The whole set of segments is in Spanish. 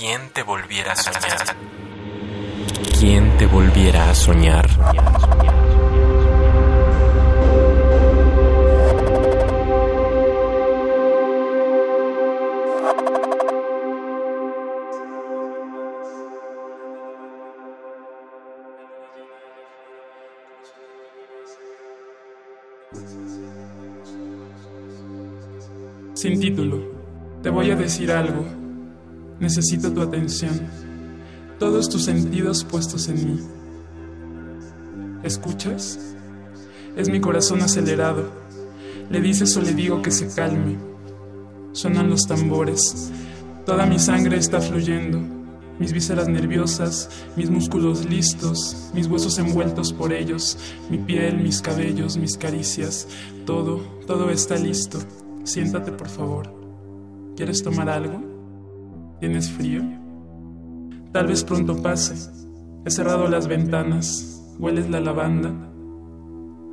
¿Quién te volviera a soñar? ¿Quién te volviera a soñar? Sin título, te voy a decir algo. Necesito tu atención, todos tus sentidos puestos en mí. ¿Escuchas? Es mi corazón acelerado. Le dices o le digo que se calme. Sonan los tambores. Toda mi sangre está fluyendo. Mis vísceras nerviosas, mis músculos listos, mis huesos envueltos por ellos, mi piel, mis cabellos, mis caricias, todo, todo está listo. Siéntate, por favor. ¿Quieres tomar algo? ¿Tienes frío? Tal vez pronto pase. He cerrado las ventanas. ¿Hueles la lavanda?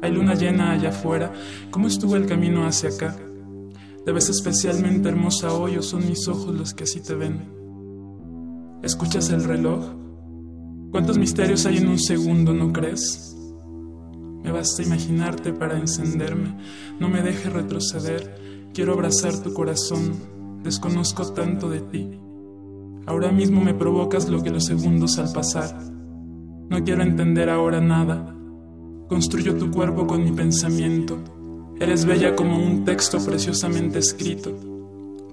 Hay luna llena allá afuera. ¿Cómo estuvo el camino hacia acá? ¿Te ves especialmente hermosa hoy o son mis ojos los que así te ven? ¿Escuchas el reloj? ¿Cuántos misterios hay en un segundo, no crees? Me basta imaginarte para encenderme. No me deje retroceder. Quiero abrazar tu corazón, desconozco tanto de ti. Ahora mismo me provocas lo que los segundos al pasar. No quiero entender ahora nada. Construyo tu cuerpo con mi pensamiento. Eres bella como un texto preciosamente escrito.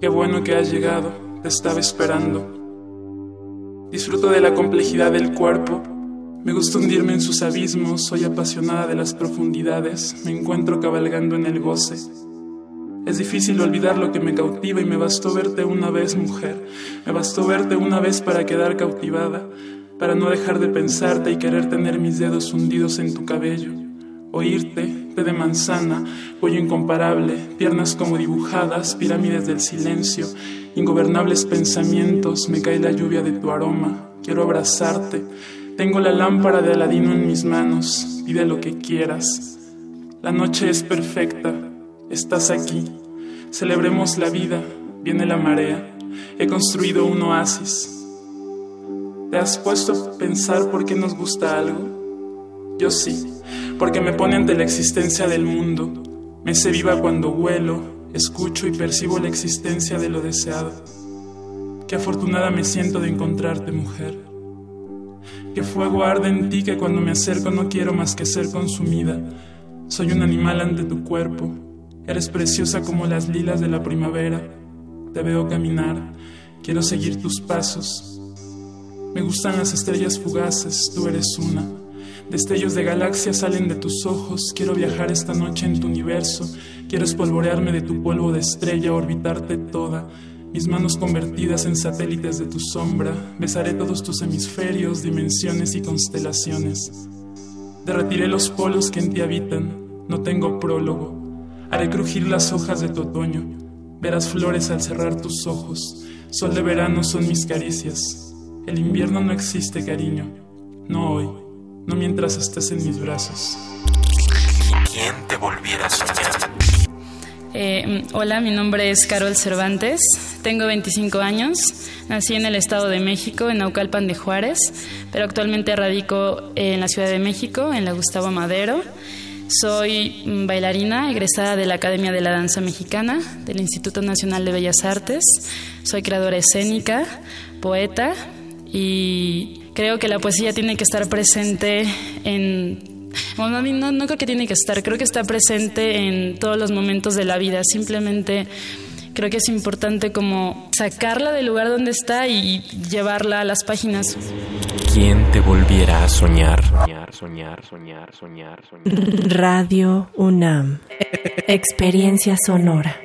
Qué bueno que has llegado, te estaba esperando. Disfruto de la complejidad del cuerpo. Me gusta hundirme en sus abismos, soy apasionada de las profundidades, me encuentro cabalgando en el goce. Es difícil olvidar lo que me cautiva y me bastó verte una vez, mujer. Me bastó verte una vez para quedar cautivada, para no dejar de pensarte y querer tener mis dedos hundidos en tu cabello. Oírte, té de manzana, cuello incomparable, piernas como dibujadas, pirámides del silencio, ingobernables pensamientos, me cae la lluvia de tu aroma. Quiero abrazarte. Tengo la lámpara de Aladino en mis manos. Pide lo que quieras. La noche es perfecta Estás aquí. Celebremos la vida. Viene la marea. He construido un oasis. ¿Te has puesto a pensar por qué nos gusta algo? Yo sí, porque me pone ante la existencia del mundo. Me sé viva cuando vuelo, escucho y percibo la existencia de lo deseado. Qué afortunada me siento de encontrarte, mujer. Qué fuego arde en ti que cuando me acerco no quiero más que ser consumida. Soy un animal ante tu cuerpo, Eres preciosa como las lilas de la primavera. Te veo caminar, quiero seguir tus pasos. Me gustan las estrellas fugaces, tú eres una. Destellos de galaxias salen de tus ojos. Quiero viajar esta noche en tu universo. Quiero espolvorearme de tu polvo de estrella, orbitarte toda. Mis manos convertidas en satélites de tu sombra. Besaré todos tus hemisferios, dimensiones y constelaciones. Derretiré los polos que en ti habitan. No tengo prólogo. Haré crujir las hojas de tu otoño. Verás flores al cerrar tus ojos. Sol de verano son mis caricias. El invierno no existe, cariño. No hoy. No mientras estés en mis brazos. ¿Quién te volviera a soñar? Eh, hola, mi nombre es Carol Cervantes. Tengo 25 años. Nací en el Estado de México, en Naucalpan de Juárez, pero actualmente radico en la Ciudad de México, en la Gustavo Madero. Soy bailarina egresada de la Academia de la Danza Mexicana, del Instituto Nacional de Bellas Artes. Soy creadora escénica, poeta y creo que la poesía tiene que estar presente en... Bueno, no, no creo que tiene que estar, creo que está presente en todos los momentos de la vida. Simplemente creo que es importante como sacarla del lugar donde está y llevarla a las páginas. ¿Quién te volviera a soñar? Soñar, soñar, soñar, soñar, soñar. Radio UNAM. Experiencia sonora.